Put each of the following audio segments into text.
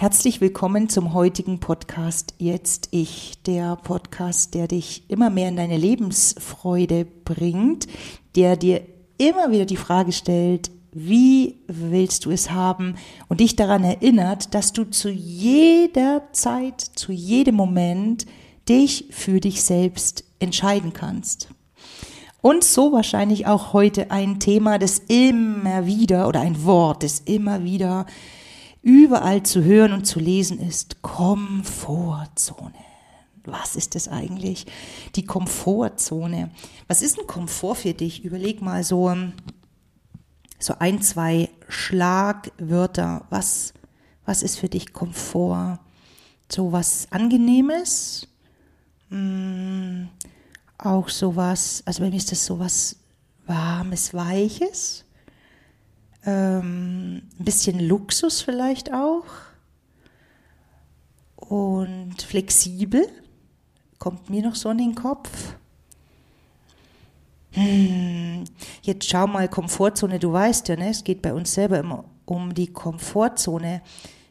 Herzlich willkommen zum heutigen Podcast Jetzt Ich, der Podcast, der dich immer mehr in deine Lebensfreude bringt, der dir immer wieder die Frage stellt, wie willst du es haben und dich daran erinnert, dass du zu jeder Zeit, zu jedem Moment dich für dich selbst entscheiden kannst. Und so wahrscheinlich auch heute ein Thema, das immer wieder oder ein Wort, das immer wieder überall zu hören und zu lesen ist Komfortzone. Was ist das eigentlich? Die Komfortzone. Was ist ein Komfort für dich? Überleg mal so, so ein, zwei Schlagwörter. Was, was ist für dich Komfort? So was Angenehmes? Hm, auch sowas, also bei mir ist das sowas Warmes, Weiches ähm, ein bisschen Luxus vielleicht auch und flexibel, kommt mir noch so in den Kopf. Hm, jetzt schau mal, Komfortzone, du weißt ja, ne, es geht bei uns selber immer um die Komfortzone.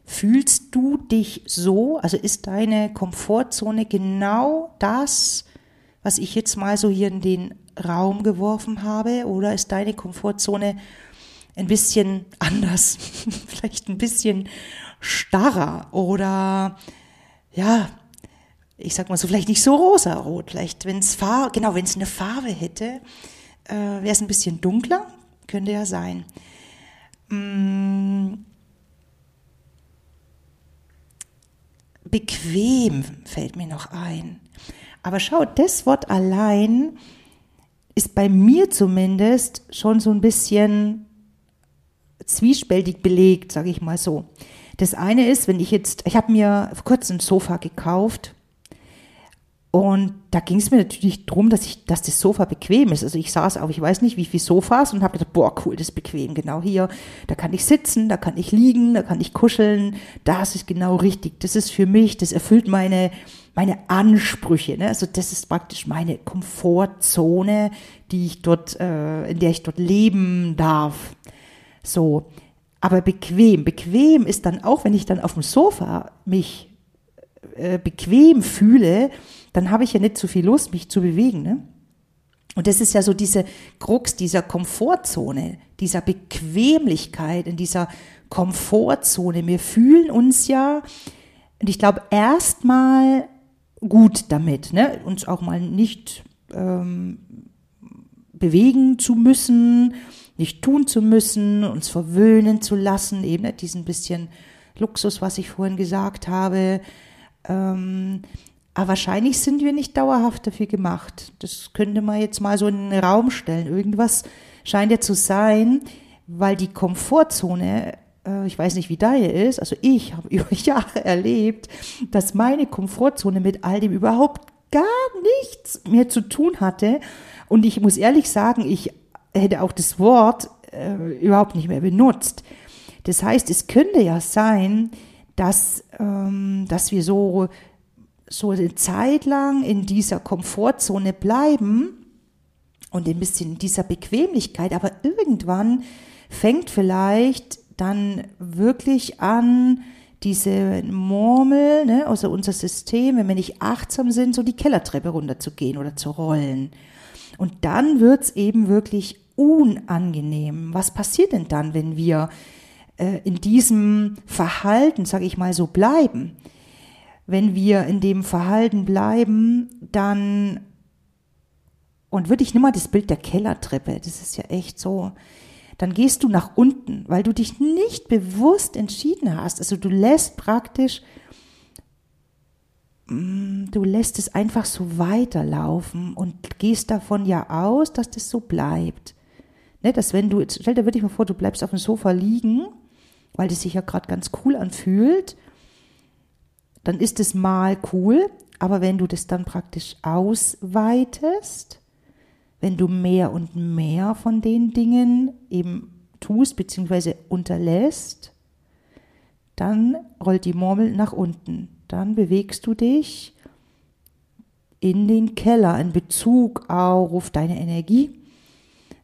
Fühlst du dich so, also ist deine Komfortzone genau das, was ich jetzt mal so hier in den Raum geworfen habe, oder ist deine Komfortzone ein bisschen anders, vielleicht ein bisschen starrer oder ja, ich sag mal so, vielleicht nicht so rosarot, vielleicht wenn es Farbe, genau, wenn es eine Farbe hätte, äh, wäre es ein bisschen dunkler, könnte ja sein. Mm, bequem fällt mir noch ein. Aber schau, das Wort allein ist bei mir zumindest schon so ein bisschen zwiespältig belegt, sage ich mal so. Das eine ist, wenn ich jetzt, ich habe mir vor kurzem ein Sofa gekauft und da ging es mir natürlich darum, dass ich, dass das Sofa bequem ist. Also ich saß auf, ich weiß nicht, wie viele Sofas und habe gedacht, boah, cool, das ist bequem. Genau hier, da kann ich sitzen, da kann ich liegen, da kann ich kuscheln. Das ist genau richtig. Das ist für mich, das erfüllt meine, meine Ansprüche. Ne? Also das ist praktisch meine Komfortzone, die ich dort, äh, in der ich dort leben darf. So. Aber bequem. Bequem ist dann auch, wenn ich dann auf dem Sofa mich äh, bequem fühle, dann habe ich ja nicht so viel Lust, mich zu bewegen. Ne? Und das ist ja so diese Krux dieser Komfortzone, dieser Bequemlichkeit, in dieser Komfortzone. Wir fühlen uns ja, und ich glaube, erstmal gut damit, ne? uns auch mal nicht ähm, bewegen zu müssen, nicht tun zu müssen, uns verwöhnen zu lassen, eben diesen bisschen Luxus, was ich vorhin gesagt habe. Ähm, aber wahrscheinlich sind wir nicht dauerhaft dafür gemacht. Das könnte man jetzt mal so in den Raum stellen. Irgendwas scheint ja zu sein, weil die Komfortzone, äh, ich weiß nicht, wie deine ist, also ich habe über Jahre erlebt, dass meine Komfortzone mit all dem überhaupt gar nichts mehr zu tun hatte. Und ich muss ehrlich sagen, ich hätte auch das Wort äh, überhaupt nicht mehr benutzt. Das heißt, es könnte ja sein, dass, ähm, dass wir so, so eine Zeit lang in dieser Komfortzone bleiben und ein bisschen in dieser Bequemlichkeit, aber irgendwann fängt vielleicht dann wirklich an, diese Murmel, ne, also unser System, wenn wir nicht achtsam sind, so die Kellertreppe runterzugehen oder zu rollen. Und dann wird's eben wirklich unangenehm. Was passiert denn dann, wenn wir äh, in diesem Verhalten, sage ich mal so, bleiben? Wenn wir in dem Verhalten bleiben, dann und wirklich nimm mal das Bild der Kellertreppe, das ist ja echt so, dann gehst du nach unten, weil du dich nicht bewusst entschieden hast. Also du lässt praktisch du lässt es einfach so weiterlaufen und gehst davon ja aus, dass das so bleibt. Ne, dass wenn du, stell dir wirklich mal vor, du bleibst auf dem Sofa liegen, weil das sich ja gerade ganz cool anfühlt, dann ist es mal cool, aber wenn du das dann praktisch ausweitest, wenn du mehr und mehr von den Dingen eben tust bzw. unterlässt, dann rollt die Murmel nach unten dann bewegst du dich in den Keller in Bezug auf deine Energie,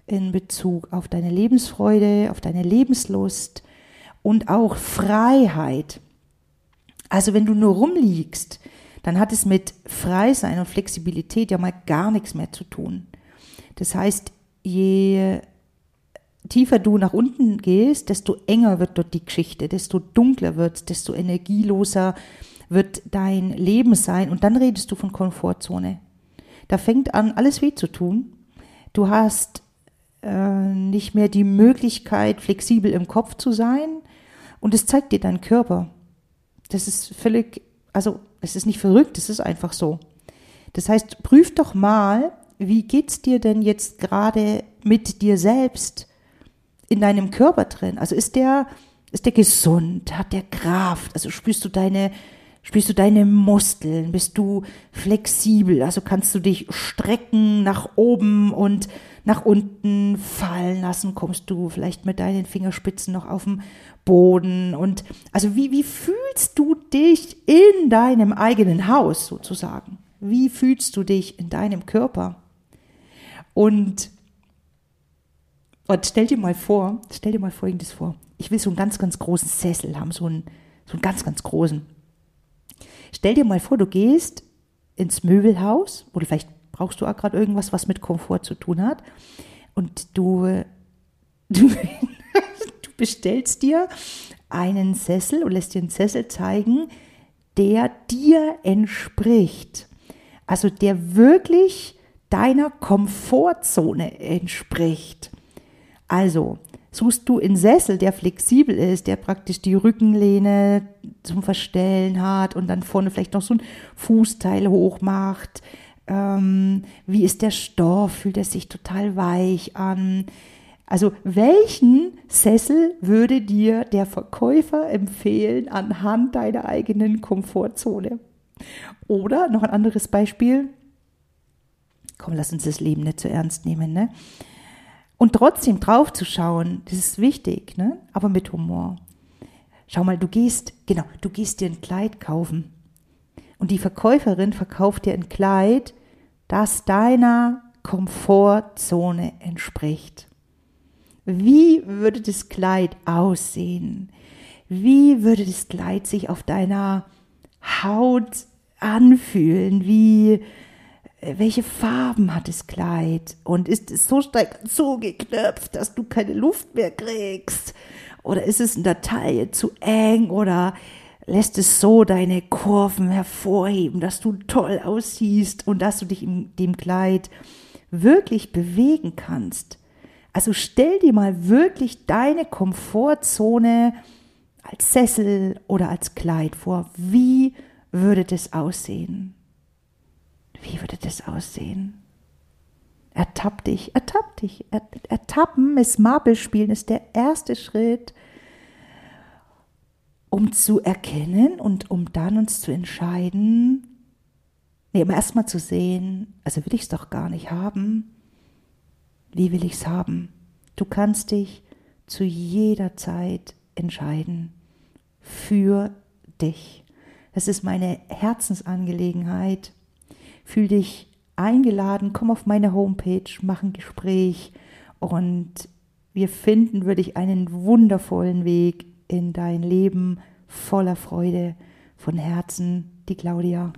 in Bezug auf deine Lebensfreude, auf deine Lebenslust und auch Freiheit. Also wenn du nur rumliegst, dann hat es mit Freisein und Flexibilität ja mal gar nichts mehr zu tun. Das heißt, je tiefer du nach unten gehst, desto enger wird dort die Geschichte, desto dunkler wird, desto energieloser wird dein Leben sein. Und dann redest du von Komfortzone. Da fängt an, alles weh zu tun. Du hast äh, nicht mehr die Möglichkeit, flexibel im Kopf zu sein. Und es zeigt dir dein Körper. Das ist völlig, also es ist nicht verrückt, es ist einfach so. Das heißt, prüf doch mal, wie geht's dir denn jetzt gerade mit dir selbst in deinem Körper drin? Also ist der, ist der gesund? Hat der Kraft? Also spürst du deine, spürst du deine Muskeln? Bist du flexibel? Also kannst du dich strecken nach oben und nach unten fallen lassen? Kommst du vielleicht mit deinen Fingerspitzen noch auf dem Boden? Und also wie, wie fühlst du dich in deinem eigenen Haus sozusagen? Wie fühlst du dich in deinem Körper? Und, und stell dir mal vor, stell dir mal Folgendes vor. Ich will so einen ganz, ganz großen Sessel haben, so einen, so einen ganz, ganz großen. Stell dir mal vor, du gehst ins Möbelhaus, oder vielleicht brauchst du auch gerade irgendwas, was mit Komfort zu tun hat. Und du, du, du bestellst dir einen Sessel und lässt dir einen Sessel zeigen, der dir entspricht. Also der wirklich deiner Komfortzone entspricht. Also suchst du einen Sessel, der flexibel ist, der praktisch die Rückenlehne zum Verstellen hat und dann vorne vielleicht noch so ein Fußteil hoch macht, ähm, wie ist der Stoff, fühlt er sich total weich an. Also welchen Sessel würde dir der Verkäufer empfehlen anhand deiner eigenen Komfortzone? Oder noch ein anderes Beispiel. Komm, lass uns das Leben nicht zu ernst nehmen, ne? Und trotzdem drauf zu schauen, das ist wichtig, ne? Aber mit Humor. Schau mal, du gehst, genau, du gehst dir ein Kleid kaufen und die Verkäuferin verkauft dir ein Kleid, das deiner Komfortzone entspricht. Wie würde das Kleid aussehen? Wie würde das Kleid sich auf deiner Haut anfühlen? Wie, welche Farben hat das Kleid? Und ist es so stark zugeknöpft, dass du keine Luft mehr kriegst? Oder ist es in der Taille zu eng? Oder lässt es so deine Kurven hervorheben, dass du toll aussiehst und dass du dich in dem Kleid wirklich bewegen kannst. Also stell dir mal wirklich deine Komfortzone als Sessel oder als Kleid vor. Wie würde das aussehen? Das aussehen? Ertapp dich, ertapp dich. Ertappen, Miss Marple spielen ist der erste Schritt um zu erkennen und um dann uns zu entscheiden, nee, um erstmal zu sehen, also will ich es doch gar nicht haben. Wie will ich es haben? Du kannst dich zu jeder Zeit entscheiden für dich. Das ist meine Herzensangelegenheit. Fühl dich eingeladen, komm auf meine Homepage, mach ein Gespräch und wir finden wirklich einen wundervollen Weg in dein Leben voller Freude. Von Herzen, die Claudia.